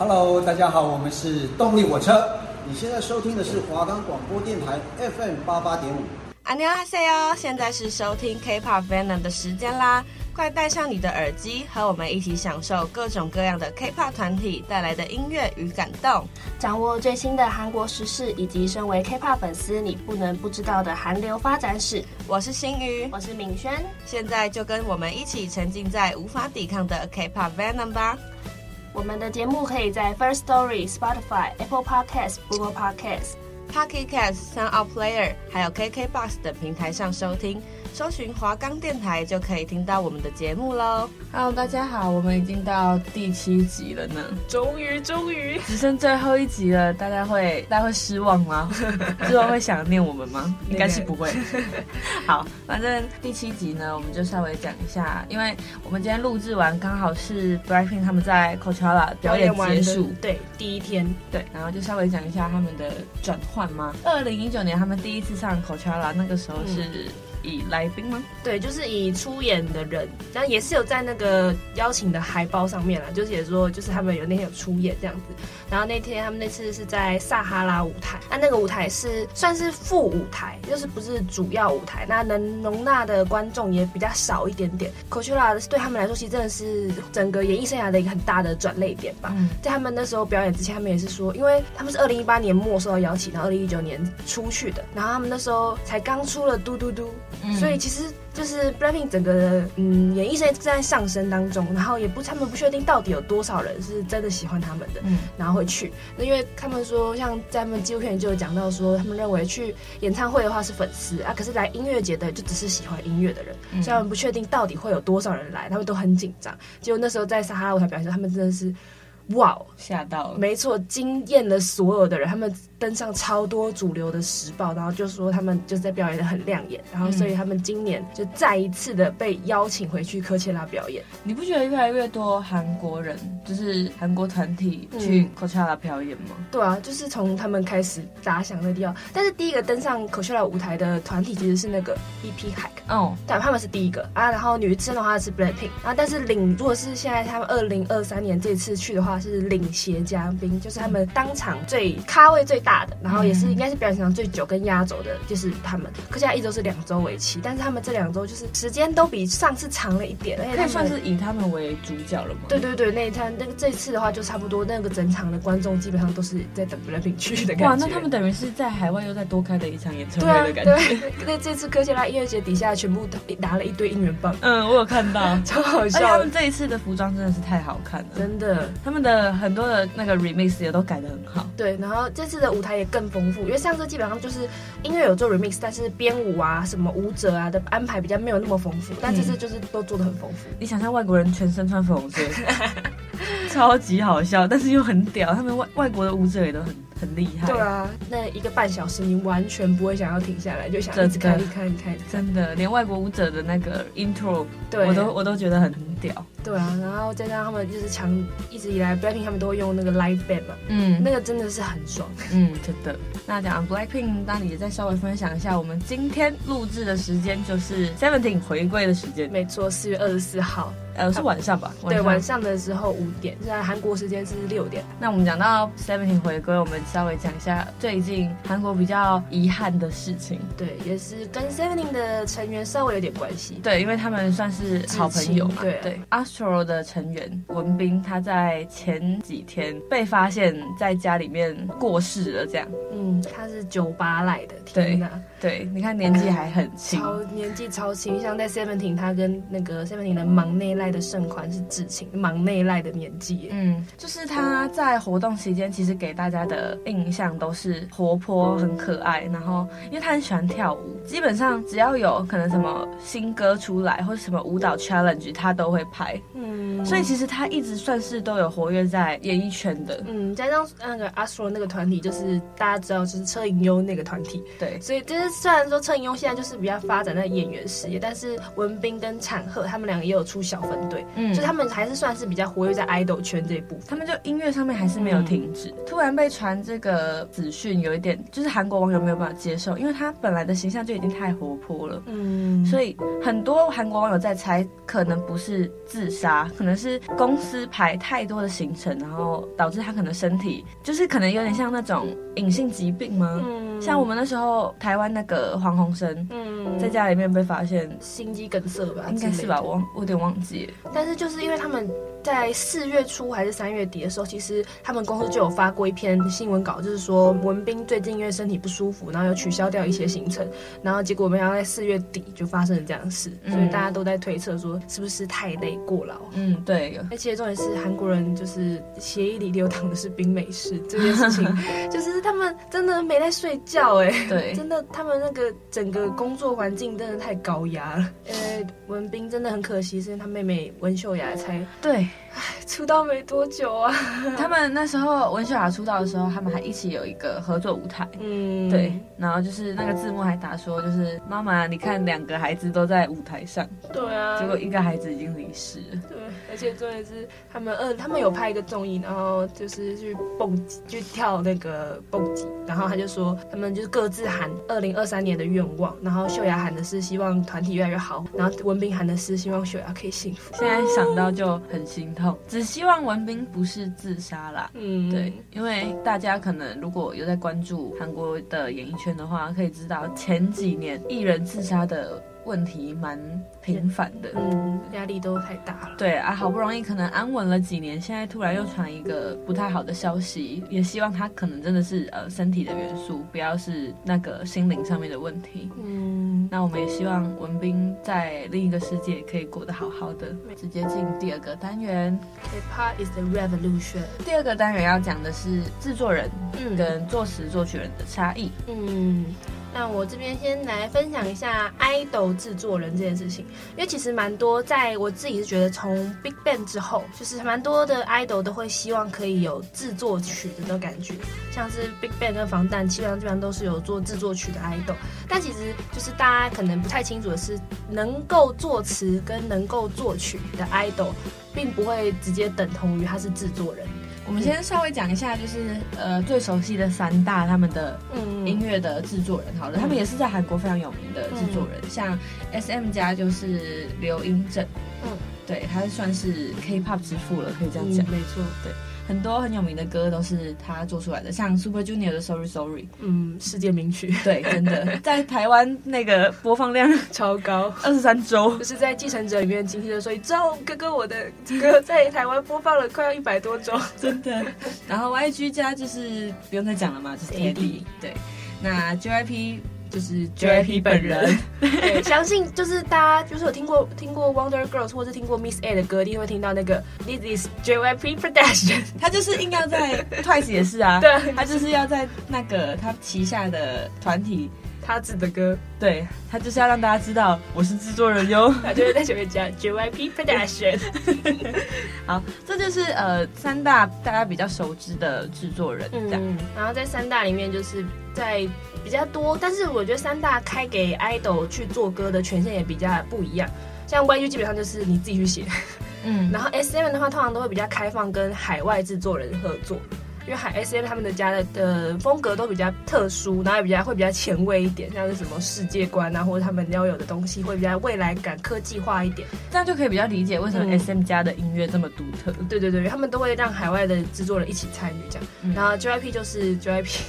Hello，大家好，我们是动力火车。你现在收听的是华冈广播电台 FM 八八点五。안녕하세요，现在是收听 K-pop Venom 的时间啦！快戴上你的耳机，和我们一起享受各种各样的 K-pop 团体带来的音乐与感动，掌握最新的韩国时事，以及身为 K-pop 粉丝你不能不知道的韩流发展史。我是新宇，我是敏轩，现在就跟我们一起沉浸在无法抵抗的 K-pop Venom 吧！ 我们的节目可以在 First Story、Spotify、Apple Podcasts、Google Podcasts、Pocket Casts、Sound Player，还有 KKBox 等平台上收听。搜寻华冈电台就可以听到我们的节目喽。Hello，大家好，我们已经到第七集了呢，终于终于只剩最后一集了，大家会大家会失望吗？之后会想念我们吗？应该是不会。好，反正第七集呢，我们就稍微讲一下，因为我们今天录制完刚好是 BLACKPINK 他们在 Coachella 表演结束，对，第一天，对，然后就稍微讲一下他们的转换吗？二零一九年他们第一次上 Coachella，那个时候是。嗯以来宾吗？对，就是以出演的人，但也是有在那个邀请的海报上面啦，就是也说，就是他们有那天有出演这样子。然后那天他们那次是在撒哈拉舞台，那那个舞台是算是副舞台，就是不是主要舞台，那能容纳的观众也比较少一点点。Coachella 对他们来说，其实真的是整个演艺生涯的一个很大的转捩点吧。嗯、在他们那时候表演之前，他们也是说，因为他们是二零一八年末受到邀请，然后二零一九年出去的，然后他们那时候才刚出了嘟嘟嘟。嗯、所以其实就是 BLACKPINK 整个的嗯演艺生涯正在上升当中，然后也不他们不确定到底有多少人是真的喜欢他们的，嗯，然后会去。那因为他们说，像在他们纪录片就有讲到说，他们认为去演唱会的话是粉丝啊，可是来音乐节的就只是喜欢音乐的人，嗯、所以他们不确定到底会有多少人来，他们都很紧张。结果那时候在撒哈拉舞台表现，他们真的是。哇，吓到了！没错，惊艳了所有的人。他们登上超多主流的时报，然后就说他们就是在表演的很亮眼。然后，所以他们今年就再一次的被邀请回去科切拉表演。你不觉得越来越多韩国人，就是韩国团体去科切拉表演吗？嗯、对啊，就是从他们开始打响那地方。但是第一个登上科切拉舞台的团体其实是那个 EP Hike 哦，对，他们是第一个啊。然后女生的话是 Blackpink 啊，但是领如果是现在他们二零二三年这次去的话。是领衔嘉宾，就是他们当场最咖位最大的，然后也是应该是表演时长最久跟压轴的，就是他们。可现在一周是两周为期，但是他们这两周就是时间都比上次长了一点，而且可以算是以他们为主角了吗？对对对，那一趟那个这次的话就差不多，那个整场的观众基本上都是在等 BLACKPINK 去的感觉。哇，那他们等于是在海外又再多开了一场演唱会的感觉。对，那这次科切拉音乐节底下全部拿了一堆应援棒。嗯，我有看到，超好笑。他们这一次的服装真的是太好看了，真的，他们的。呃，很多的那个 remix 也都改得很好。对，然后这次的舞台也更丰富，因为上次基本上就是音乐有做 remix，但是编舞啊、什么舞者啊的安排比较没有那么丰富，但这次就是都做的很丰富。嗯。你想象外国人全身穿粉红色，超级好笑，但是又很屌，他们外外国的舞者也都很。很厉害，对啊，那一个半小时你完全不会想要停下来，就想一直看一看一看，真的，连外国舞者的那个 intro，对我都我都觉得很屌。对啊，然后再加上他们就是强，一直以来 BLACKPINK 他们都会用那个 live band 嘛，嗯，那个真的是很爽，嗯，真的。那讲 BLACKPINK，那你也再稍微分享一下，我们今天录制的时间就是 Seventeen 回归的时间，没错，四月二十四号。呃，是晚上吧？对，晚上的时候五点，现在韩国时间是六点。那我们讲到 Seventeen 回归，我们稍微讲一下最近韩国比较遗憾的事情。对，也是跟 Seventeen 的成员稍微有点关系。对，因为他们算是好朋友嘛。对对，Astro 的成员文斌，他在前几天被发现在家里面过世了，这样。嗯，他是酒吧来的，天哪！对，你看年纪还很轻，超年纪超轻，像在 Seventeen，他跟那个 Seventeen 的忙内赖的盛宽是至亲，忙内赖的年纪。嗯，就是他在活动期间，其实给大家的印象都是活泼、很可爱，然后因为他很喜欢跳舞，基本上只要有可能什么新歌出来或者什么舞蹈 challenge，他都会拍。嗯，所以其实他一直算是都有活跃在演艺圈的。嗯，加上那个 Astro 那个团体，就是大家知道就是车银优那个团体。对，所以就是。虽然说车银优现在就是比较发展在演员事业，但是文彬跟产赫他们两个也有出小分队，嗯，就他们还是算是比较活跃在 idol 圈这一部分。他们就音乐上面还是没有停止。嗯、突然被传这个资讯，有一点就是韩国网友没有办法接受，因为他本来的形象就已经太活泼了，嗯，所以很多韩国网友在猜，可能不是自杀，可能是公司排太多的行程，然后导致他可能身体就是可能有点像那种隐性疾病吗？嗯，像我们那时候台湾那个黄鸿升，嗯，在家里面被发现心肌梗塞吧，应该是吧，我我有点忘记了。但是就是因为他们。在四月初还是三月底的时候，其实他们公司就有发过一篇新闻稿，就是说文斌最近因为身体不舒服，然后又取消掉一些行程，然后结果没想到在四月底就发生了这样的事，所以大家都在推测说是不是太累过劳。嗯，对。而且重点是韩国人就是协议里流淌的是冰美式这件事情，就是他们真的没在睡觉哎，对，真的他们那个整个工作环境真的太高压了。呃，文斌真的很可惜，是因为他妹妹文秀雅才对。唉，出道没多久啊！他们那时候文秀雅出道的时候，他们还一起有一个合作舞台。嗯，对。然后就是那个字幕还打说，就是妈妈，你看两个孩子都在舞台上。对啊。结果一个孩子已经离世了。对，而且重点是他们，嗯，他们有拍一个综艺，然后就是去蹦极，去跳那个蹦极。然后他就说，他们就是各自喊二零二三年的愿望。然后秀雅喊的是希望团体越来越好，然后文斌喊的是希望秀雅可以幸福。现在想到就很心痛。只希望文彬不是自杀啦。嗯，对，因为大家可能如果有在关注韩国的演艺圈的话，可以知道前几年艺人自杀的。问题蛮频繁的，嗯，压力都太大了。对啊，好不容易可能安稳了几年，现在突然又传一个不太好的消息，也希望他可能真的是呃身体的元素，不要是那个心灵上面的问题。嗯，那我们也希望文斌在另一个世界可以过得好好的。直接进第二个单元，K-pop is the revolution。第二个单元要讲的是制作人跟作词作曲人的差异。嗯。那我这边先来分享一下 idol 制作人这件事情，因为其实蛮多，在我自己是觉得从 BigBang 之后，就是蛮多的 idol 都会希望可以有制作曲的那种感觉，像是 BigBang 跟防弹，基本上基本上都是有做制作曲的 idol，但其实就是大家可能不太清楚的是，能够作词跟能够作曲的 idol，并不会直接等同于他是制作人。我们先稍微讲一下，就是呃最熟悉的三大他们的音乐的制作人，好了，他们也是在韩国非常有名的制作人，像 SM 家就是刘英正，嗯，对，他算是 K-pop 之父了，可以这样讲，没错，对。很多很有名的歌都是他做出来的，像 Super Junior 的 Sorry Sorry，嗯，世界名曲，对，真的。在台湾那个播放量超高，二十三周，就是在《继承者》里面今天的说，你知道哥哥我的歌在台湾播放了快要一百多周，真的。然后 YG 家就是不用再讲了嘛，就是 AD，对，那 JYP。就是 JYP 本人，对，相信就是大家就是有听过听过 Wonder Girls 或者听过 Miss A 的歌，一定会听到那个 This is JYP Production，他就是硬要在 Twice 也是啊，对，他就是要在那个他旗下的团体他制的歌，对，他就是要让大家知道我是制作人哟，他就会在前面加 JYP Production。好，这就是呃三大大家比较熟知的制作人，这样，嗯，然后在三大里面就是在。比较多，但是我觉得三大开给 idol 去做歌的权限也比较不一样。像 YG 基本上就是你自己去写，嗯，然后 SM 的话通常都会比较开放，跟海外制作人合作，因为海 SM 他们的家的的风格都比较特殊，然后也比较会比较前卫一点，像是什么世界观啊，或者他们要有的东西会比较未来感、科技化一点，这样就可以比较理解为什么 SM 家的音乐这么独特。对对对，他们都会让海外的制作人一起参与这样，嗯、然后 JYP 就是 JYP。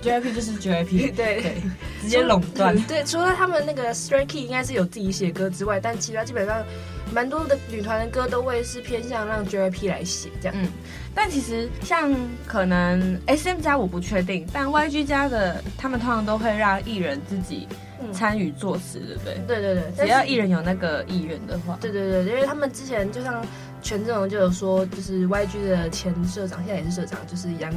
JYP 就是 JYP，对对，直接垄断。对，除了他们那个 Stray Kids 应该是有自己写歌之外，但其他基本上蛮多的女团的歌都会是偏向让 JYP 来写这样。嗯，但其实像可能 SM 家我不确定，但 YG 家的他们通常都会让艺人自己参与作词，对不对？对对对，只要艺人有那个意愿的话。对对对，因为他们之前就像。权志龙就有说，就是 YG 的前社长，现在也是社长，就是杨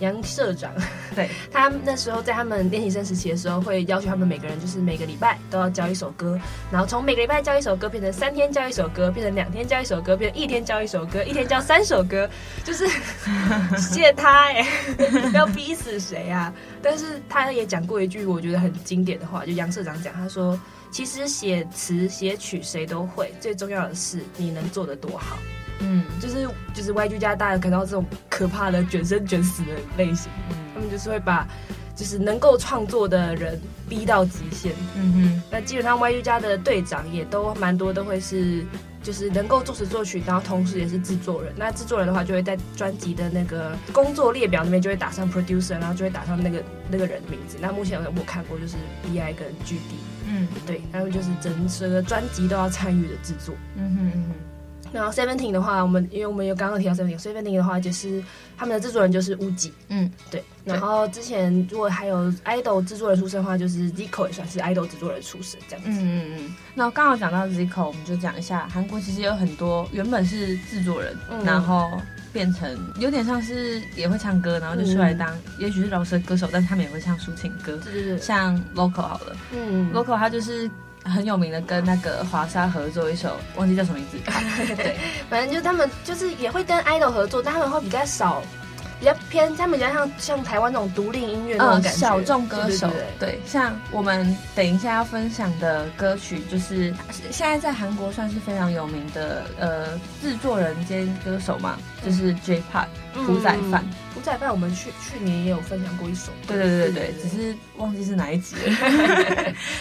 杨社长。对，他那时候在他们练习生时期的时候，会要求他们每个人就是每个礼拜都要教一首歌，然后从每个礼拜教一首歌变成三天教一首歌，变成两天教一首歌，变成一天教一首歌，一天教三首歌，就是 谢他哎，要逼死谁啊？但是他也讲过一句我觉得很经典的话，就杨社长讲，他说。其实写词写曲谁都会，最重要的是你能做得多好。嗯，就是就是 YG 家大家看到这种可怕的卷生卷死的类型，嗯，他们就是会把就是能够创作的人逼到极限。嗯哼，那基本上 YG 家的队长也都蛮多都会是就是能够作词作曲，然后同时也是制作人。那制作人的话就会在专辑的那个工作列表那边就会打上 producer，然后就会打上那个那个人的名字。那目前我看过就是 BI 跟 GD。嗯，对，他们就是整个专辑都要参与的制作。嗯哼嗯哼。然后 Seventeen 的话，我们因为我们有刚刚提到 Seventeen，Seventeen 的话就是他们的制作人就是乌吉。嗯，对。然后之前如果还有 idol 制作人出身的话，就是 Zico 也算是 idol 制作人出身这样子。嗯嗯嗯。那刚好讲到 Zico，我们就讲一下韩国其实有很多原本是制作人，嗯、然后。变成有点像是也会唱歌，然后就出来当，嗯、也许是饶舌歌手，但是他们也会唱抒情歌，对对对，像 Local 好了，嗯，Local 他就是很有名的，跟那个华莎合作一首，忘记叫什么名字，对，反正就他们就是也会跟 idol 合作，但他们会比较少。比较偏，他们比较像像台湾那种独立音乐那种感觉，嗯、小众歌手。对，对，对，对，像我们等一下要分享的歌曲，就是现在在韩国算是非常有名的呃制作人兼歌手嘛，就是 J.Park 朴宰范。嗯朴宰范，我们去去年也有分享过一首。对对对对，只是忘记是哪一集了。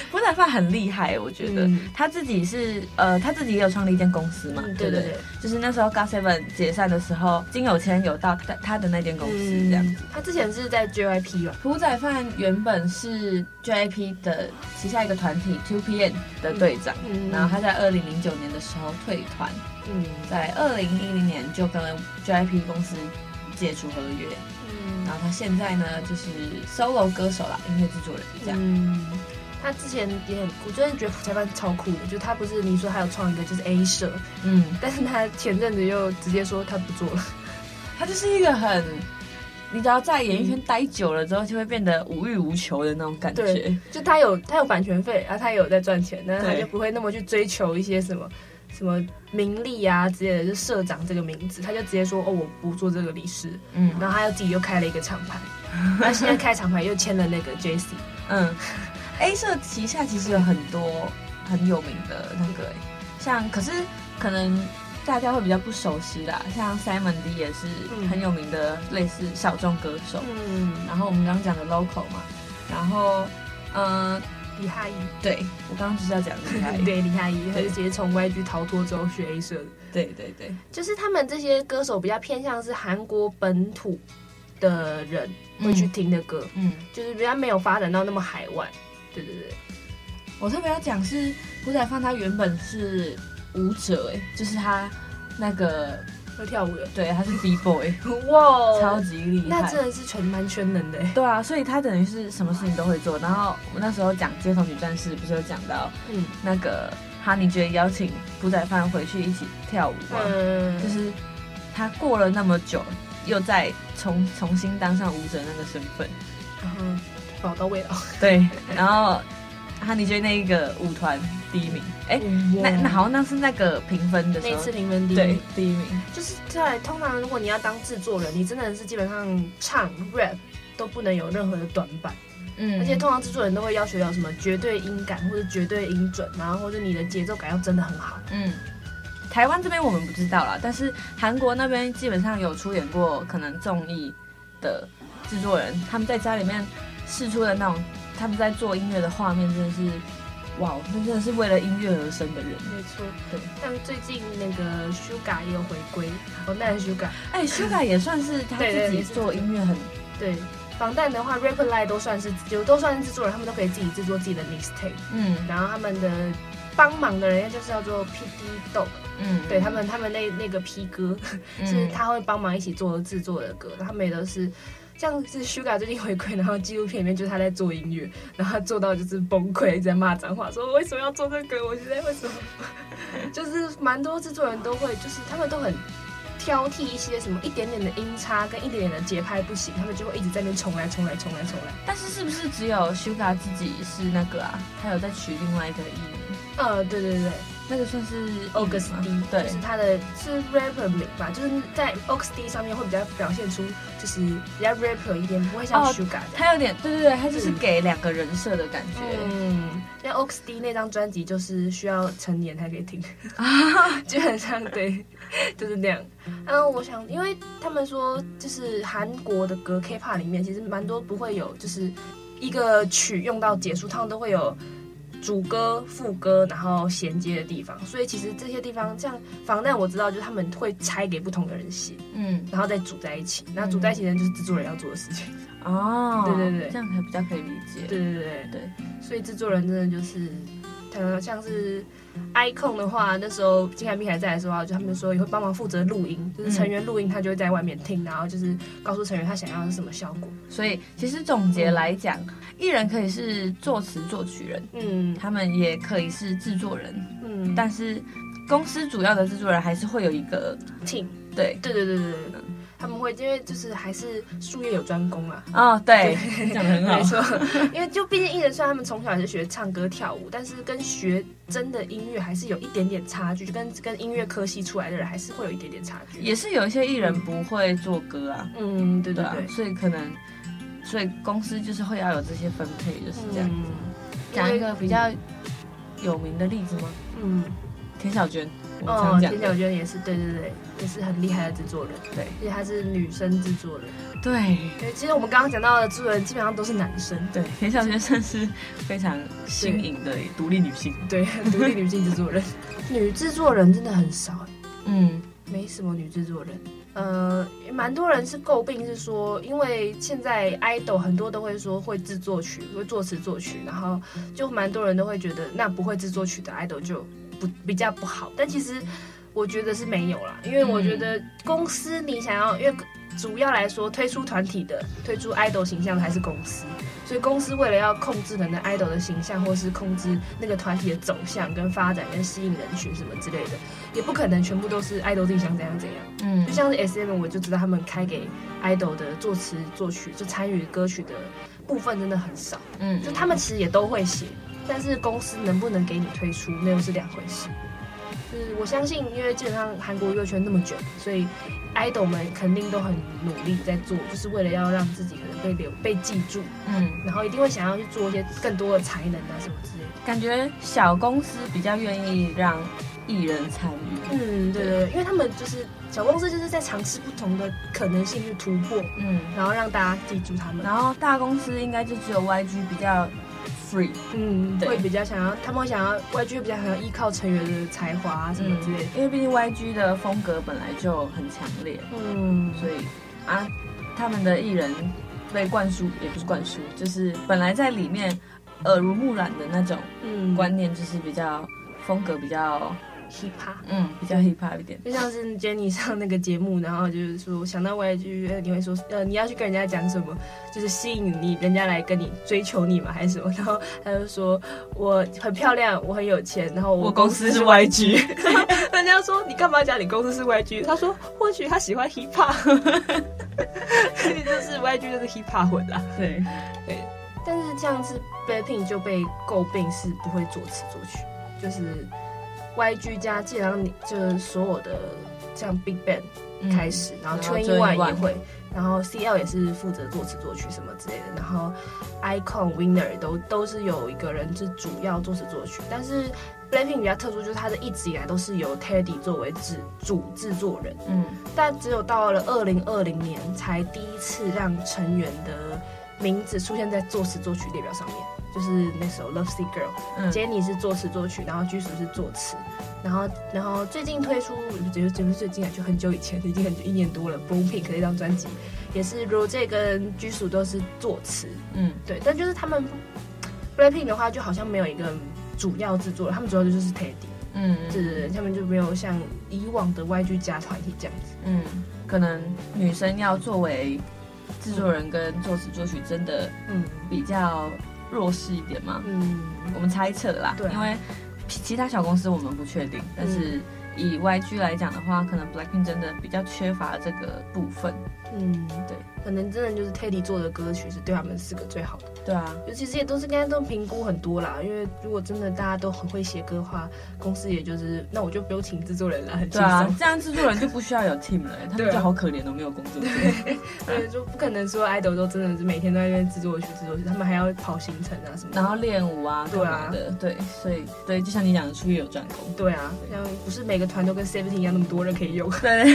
朴宰范很厉害，我觉得、嗯、他自己是呃，他自己也有创立一间公司嘛。嗯、对对对，就是那时候 GOT7 解散的时候，金有谦有到他他的那间公司这样子。嗯、他之前是在 JYP 吧？朴宰范原本是 JYP 的旗下一个团体 2PM 的队长，嗯、然后他在二零零九年的时候退团，嗯，在二零一零年就跟 JYP 公司。解除合约，嗯，然后他现在呢，就是 solo 歌手啦，音乐制作人这样。嗯，他之前也很，我真的觉得朴宰范超酷的，就他不是你说他有创一个就是 A 社，嗯，但是他前阵子又直接说他不做了。他就是一个很，你只要在演艺圈待久了之后，就会变得无欲无求的那种感觉。对，就他有他有版权费，然后他也有在赚钱，但是他就不会那么去追求一些什么。什么名利啊之类的，就社长这个名字，他就直接说哦，我不做这个理事。嗯，然后他又自己又开了一个厂牌，他现在开厂牌又签了那个 JC。嗯，A 社旗下其实有很多很有名的那个，像可是可能大家会比较不熟悉啦，像 Simon D 也是很有名的类似小众歌手。嗯，然后我们刚刚讲的 Local 嘛，然后嗯。呃李哈伊，对，我刚刚就是要讲李哈伊，对，李哈伊，他就直接从 YG 逃脱之后学 A 社。的，对对对，就是他们这些歌手比较偏向是韩国本土的人会去听的歌，嗯，就是比较没有发展到那么海外，对对对。我特别要讲是朴宰范，他原本是舞者，哎，就是他那个。会跳舞的，对，他是 B boy，哇，超级厉害，那真的是全蛮全能的，对啊，所以他等于是什么事情都会做。然后我们那时候讲街头女战士，不是有讲到，嗯，那个哈尼觉得邀请朴宰范回去一起跳舞吗？嗯，就是他过了那么久，又再重重新当上舞者那个身份，然后宝刀未老，对，然后。哈尼追那一个舞团第一名，哎、欸，那那好像那是那个评分的时候，那次评分第一名，第一名。就是在通常如果你要当制作人，你真的是基本上唱 rap 都不能有任何的短板，嗯，而且通常制作人都会要求要什么绝对音感或者绝对音准，然后或者你的节奏感要真的很好，嗯。台湾这边我们不知道啦，但是韩国那边基本上有出演过可能综艺的制作人，他们在家里面试出的那种。他们在做音乐的画面真的是，哇，那真的是为了音乐而生的人。没错，对。像最近那个 Suga 也有回归，防弹 Suga，哎，Suga 也算是他自己做音乐很对。防弹的话，Rapper Line 都算是就都算是制作人，他们都可以自己制作自己的 mixtape。嗯，然后他们的帮忙的人就是叫做 PD Dog。嗯，对他们，他们那那个 P 哥 是他会帮忙一起做制作的歌，他们也都是。像是 Sugar 最近回归，然后纪录片里面就是他在做音乐，然后他做到就是崩溃，一直在骂脏话，说为什么要做这个？我现在为什么？就是蛮多制作人都会，就是他们都很挑剔一些什么一点点的音差跟一点点的节拍不行，他们就会一直在那边重来重来重来重来。但是是不是只有 Sugar 自己是那个啊？他有在取另外一个艺名？呃，对对对。那个算是 August D，对，就是他的是 rapper 名吧，就是在 August D 上面会比较表现出就是比较 rapper 一点，不会像 Suga 的。他有点，对对对，他就是给两个人设的感觉。嗯，像 August D 那张专辑就是需要成年才可以听啊，基本上对，就是那样。嗯，我想，因为他们说就是韩国的歌 K-pop 里面其实蛮多不会有，就是一个曲用到结束，他们都会有。主歌、副歌，然后衔接的地方，所以其实这些地方，像防弹我知道，就是他们会拆给不同的人写，嗯，然后再组在一起。那组在一起呢，就是制作人要做的事情。哦，对对对，这样才比较可以理解。对对对对，对，所以制作人真的就是，他像是。iKON 的话，那时候金海碧还在的时候，就他们说也会帮忙负责录音，就是成员录音，他就会在外面听，然后就是告诉成员他想要的是什么效果。所以其实总结来讲，艺人可以是作词作曲人，嗯，他们也可以是制作人，嗯，但是公司主要的制作人还是会有一个 team，对，对对对对对。他们会因为就是还是术业有专攻啊。哦，对，讲得很好，没错。因为就毕竟艺人虽然他们从小也是学唱歌跳舞，但是跟学真的音乐还是有一点点差距，就跟跟音乐科系出来的人还是会有一点点差距。也是有一些艺人不会做歌啊，嗯，对对对，所以可能，所以公司就是会要有这些分配，就是这样子。讲一个比较有名的例子吗？嗯，田小娟。哦，田小娟也是，对对对，也是很厉害的制作人，对，而且她是女生制作人，对，对，其实我们刚刚讲到的制作人基本上都是男生，对，田小娟算是非常新颖的独立女性，对，独立女性制作人，女制作人真的很少，嗯，没什么女制作人，呃，蛮多人是诟病，是说因为现在 idol 很多都会说会制作曲，会作词作曲，然后就蛮多人都会觉得那不会制作曲的 idol 就。不比较不好，但其实我觉得是没有啦，因为我觉得公司你想要，因为主要来说推出团体的、推出 idol 形象的还是公司，所以公司为了要控制人的 idol 的形象，或是控制那个团体的走向跟发展，跟吸引人群什么之类的，也不可能全部都是 idol 自己想怎样怎样。嗯，就像是 SM，我就知道他们开给 idol 的作词作曲，就参与歌曲的部分真的很少。嗯，就他们其实也都会写。但是公司能不能给你推出，那又是两回事。就是我相信，因为基本上韩国娱乐圈那么卷，所以 idol 们肯定都很努力在做，就是为了要让自己可能被留、被记住。嗯，然后一定会想要去做一些更多的才能啊什么之类的。感觉小公司比较愿意让艺人参与。嗯，对对对，因为他们就是小公司，就是在尝试不同的可能性去突破。嗯，然后让大家记住他们。然后大公司应该就只有 YG 比较。free，嗯，对，会比较想要，他们会想要 YG 比较想要依靠成员的才华啊什么之类的，嗯，因为毕竟 YG 的风格本来就很强烈，嗯，所以啊，他们的艺人被灌输也不是灌输，就是本来在里面耳濡目染的那种观念，就是比较风格比较。Hip hop，嗯，比较 hip hop 一点，就像是 Jennie 上那个节目，然后就是说想到 YG，你会说，呃，你要去跟人家讲什么，就是吸引你，人家来跟你追求你嘛，还是什么？然后他就说我很漂亮，我很有钱，然后我公司是 YG，人家说你干嘛讲你公司是 YG？他说或许他喜欢 hip hop，所 以就是 YG 就是 hip hop 混啦，对。对，但是这样子 BLACKPINK 就被诟病是不会作词作曲，就是。YG 加，既然你就是所有的像 Big Bang 开始，嗯、然后 Twenty One 也会，然后 CL 也是负责作词作曲什么之类的，然后 Icon Winner 都都是有一个人是主要作词作曲，但是 BLACKPINK 比较特殊，就是它的一直以来都是由 Teddy 作为制主制作人，嗯，但只有到了二零二零年才第一次让成员的名字出现在作词作曲列表上面。就是那首《Love Sick girl，Jenny 是作词作曲，然后居属是作词，然后然后最近推出，觉得觉得最近啊，就很久以前，已经很久一年多了，《Bloom Pink》那张专辑也是 Rose 跟居属都是作词，嗯，对，但就是他们 BLACKPINK 的话，就好像没有一个主要制作，他们主要的就是 Teddy，嗯，是他们就没有像以往的 YG 加团体这样子，嗯，可能女生要作为。制作人跟作词作曲真的嗯。比较弱势一点嘛？嗯，我们猜测啦，对，因为其他小公司我们不确定，但是以 YG 来讲的话，可能 Blackpink 真的比较缺乏这个部分。嗯，对，可能真的就是 Teddy 做的歌曲是对他们四个最好的。对啊，尤其是也都是刚才都评估很多啦。因为如果真的大家都很会写歌的话，公司也就是那我就不用请制作人了，很轻松。对啊，这样制作人就不需要有 team 了，他们就好可怜都没有工作。对，对，就不可能说 idol 都真的是每天都在练制作曲、制作曲，他们还要跑行程啊什么，然后练舞啊，对啊的，对，所以对，就像你讲的，出业有专攻。对啊，像不是每个团都跟 Seventeen 一样那么多人可以用。对，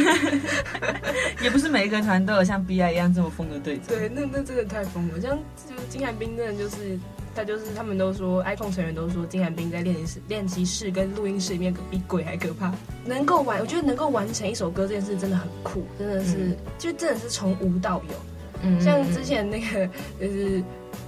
也不是每一个团都有像 BI 一样这么疯的队长。对，那那真的太疯了，像就是金韩彬真的就是。他就是，他们都说，iPhone 成员都说，金韩彬在练习室、练习室跟录音室里面比鬼还可怕。能够完，我觉得能够完成一首歌这件事真的很酷，真的是，嗯、就真的是从无到有。嗯，像之前那个就是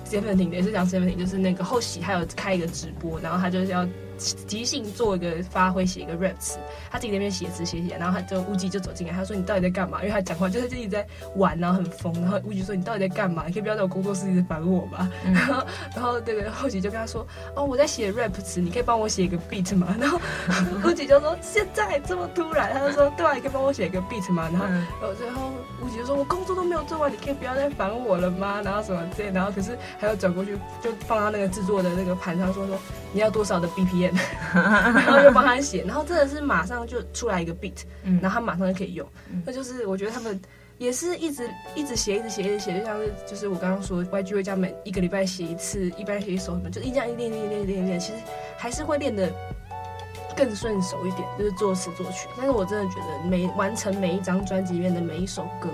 谢文婷，也是讲谢文婷，就是那个后喜他有开一个直播，然后他就是要。即兴做一个发挥，写一个 rap 词，他自己那边写词写写，然后他就乌鸡就走进来，他说，你到底在干嘛？因为他讲话就是自己在玩，然后很疯，然后乌鸡说，你到底在干嘛？你可以不要在我工作室一直烦我吧？嗯、然后然后那个后吉就跟他说，哦，我在写 rap 词，你可以帮我写一个 beat 吗？然后 乌鸡就说，现在这么突然，他就说，对啊，你可以帮我写一个 beat 吗？然后、嗯、然后最后乌鸡就说，我工作都没有做完，你可以不要再烦我了吗？然后什么之类，然后可是还要转过去就放到那个制作的那个盘上说说，你要多少的 BPM？然后就帮他写，然后真的是马上就出来一个 beat，嗯，然后他马上就可以用。嗯、那就是我觉得他们也是一直一直写，一直写，一直写，就像是就是我刚刚说，YG 会这样每一个礼拜写一次，一般写一首什么，就一这样一练练练练练，其实还是会练的更顺手一点，就是作词作曲。但是我真的觉得每完成每一张专辑里面的每一首歌，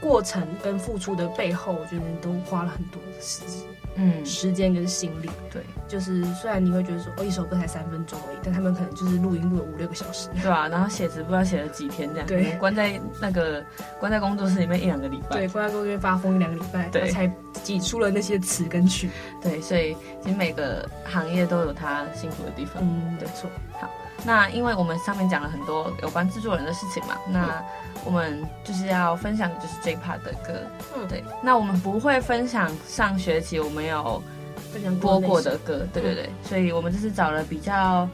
过程跟付出的背后，我觉得都花了很多的时间。嗯，时间跟心力，对，就是虽然你会觉得说，哦，一首歌才三分钟而已，但他们可能就是录音录了五六个小时，对啊，然后写词不知道写了几天这样，对，关在那个关在工作室里面一两个礼拜，对，关在工作室里面发疯一两个礼拜，对，才挤出了那些词跟曲，对，所以其实每个行业都有它辛苦的地方，嗯，没错，好。那因为我们上面讲了很多有关制作人的事情嘛，那我们就是要分享的就是 J.Park 的歌，嗯，对。那我们不会分享上学期我们有播过的歌，对对对。所以我们就是找了比较，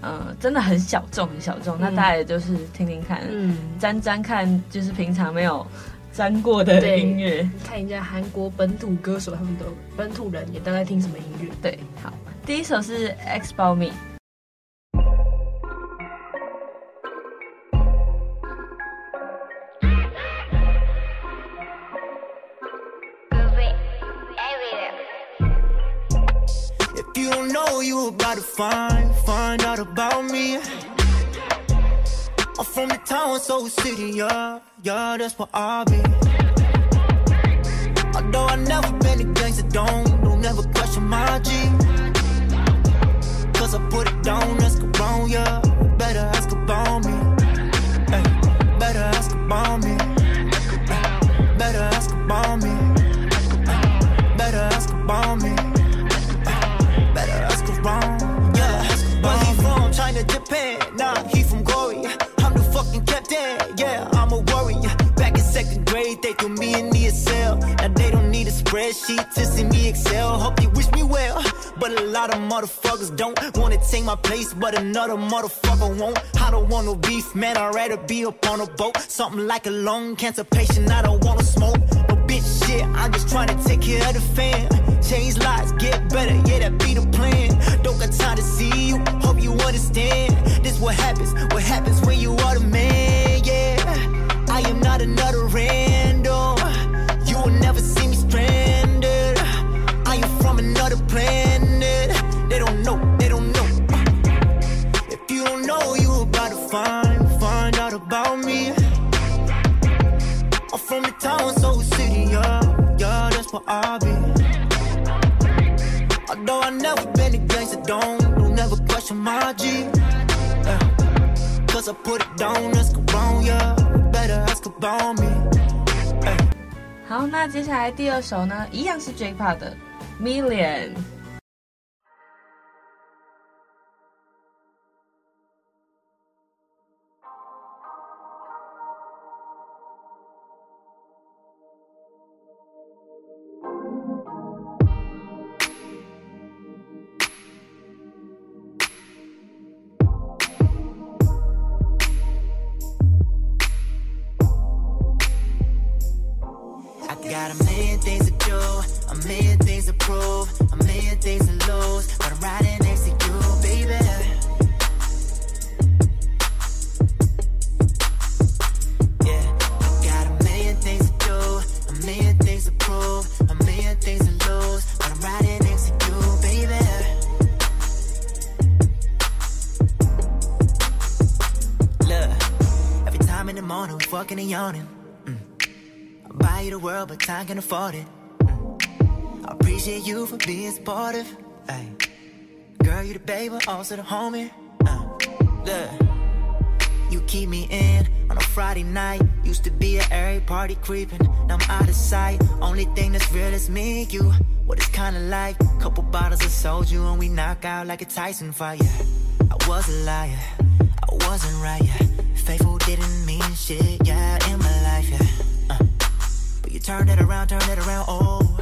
呃，真的很小众很小众，那大家也就是听听看，嗯，沾沾看，就是平常没有沾过的音乐，看一下韩国本土歌手他们都本土人也都在听什么音乐。对，好，第一首是 X-About Me。try to find, find out about me. I'm from the town, so city, yeah, yeah, that's where I'll be. Although I never been a gangster, don't, don't never question my G. Cause I put it down, ask around, yeah, better ask about me. place, but another motherfucker won't. I don't want no beef, man. I'd rather be up on a boat. Something like a lung cancer patient, I don't wanna smoke. But bitch, shit, I'm just trying to take care of the fam. Change lives, get better, yeah, that be the plan. Don't got time to see you, hope you understand. This what happens, what happens when you are the man, yeah. I am not another random. You will never see me stranded. I am from another planet, they don't know 好，那接下来第二首呢，一样是 J.Park 的《Million》。 Got a million things to do, a million things to prove, a million things to lose, but I'm riding next to you, baby. Yeah, I got a million things to do, a million things to prove, a million things to lose, but I'm riding next to you, baby. Look, every time in the morning, we fucking and yawning. World, but time can afford it. I appreciate you for being supportive. Ay. Girl, you the baby, also the homie. Uh. Look, you keep me in on a Friday night. Used to be at every party creeping. Now I'm out of sight. Only thing that's real is me you. What it's kinda like. Couple bottles of soju and we knock out like a Tyson fight. I was a liar. I wasn't right. Yeah. Faithful didn't mean shit. Yeah, in my life. Yeah. But you turn it around, turn it around, oh.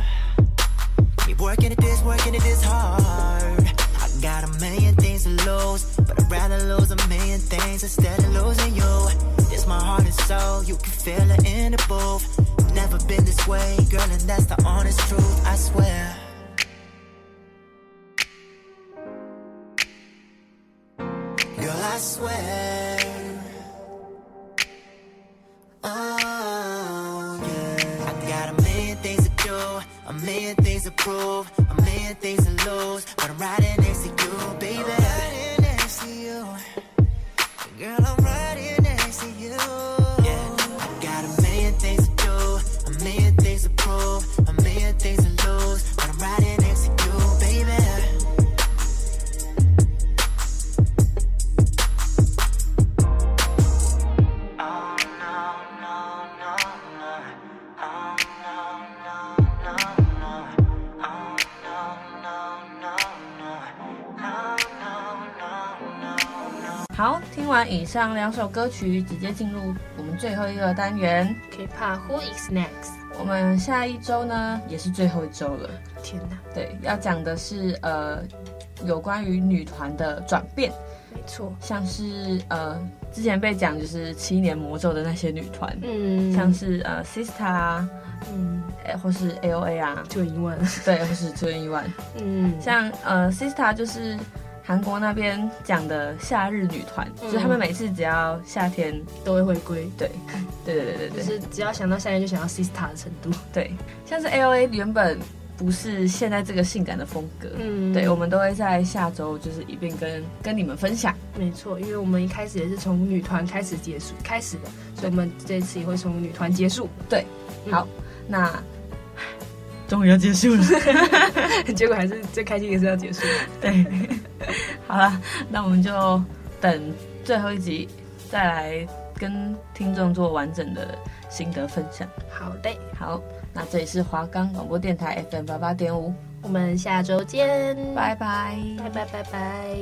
Keep working at this, working at this hard. I got a million things to lose But I'd rather lose a million things instead of losing you. This my heart and soul, you can feel it in the booth. Never been this way, girl, and that's the honest truth, I swear. Girl, I swear a million things to prove, a million things to lose. But I'm riding next to you, 上两首歌曲，直接进入我们最后一个单元。K-pop Who is next？我们下一周呢，也是最后一周了。天哪，对，要讲的是呃，有关于女团的转变，没错，像是呃，之前被讲就是七年魔咒的那些女团，嗯，像是呃 Sista 啊，嗯，呃或是 AOA 啊，就一万，对，或是 2NE1，嗯，像呃 Sista 就是韩国那边讲的夏日女团，嗯。就是他们每次只要夏天，都会回归，对，对对对对对，就是只要想到夏天就想到 Sista 的程度，对，像是 AOA 原本不是现在这个性感的风格，嗯。对，我们都会在下周就是一并跟跟你们分享。没错，因为我们一开始也是从女团开始结束开始的，所以我们这次也会从女团结束。对，嗯。好，那终于要结束了。结果还是最开心的是要结束。对，好了，那我们就等最后一集再来跟听众做完整的心得分享。好的，好，那这里是华冈广播电台 FM 八八点五，我们下周见，拜拜。拜拜拜拜。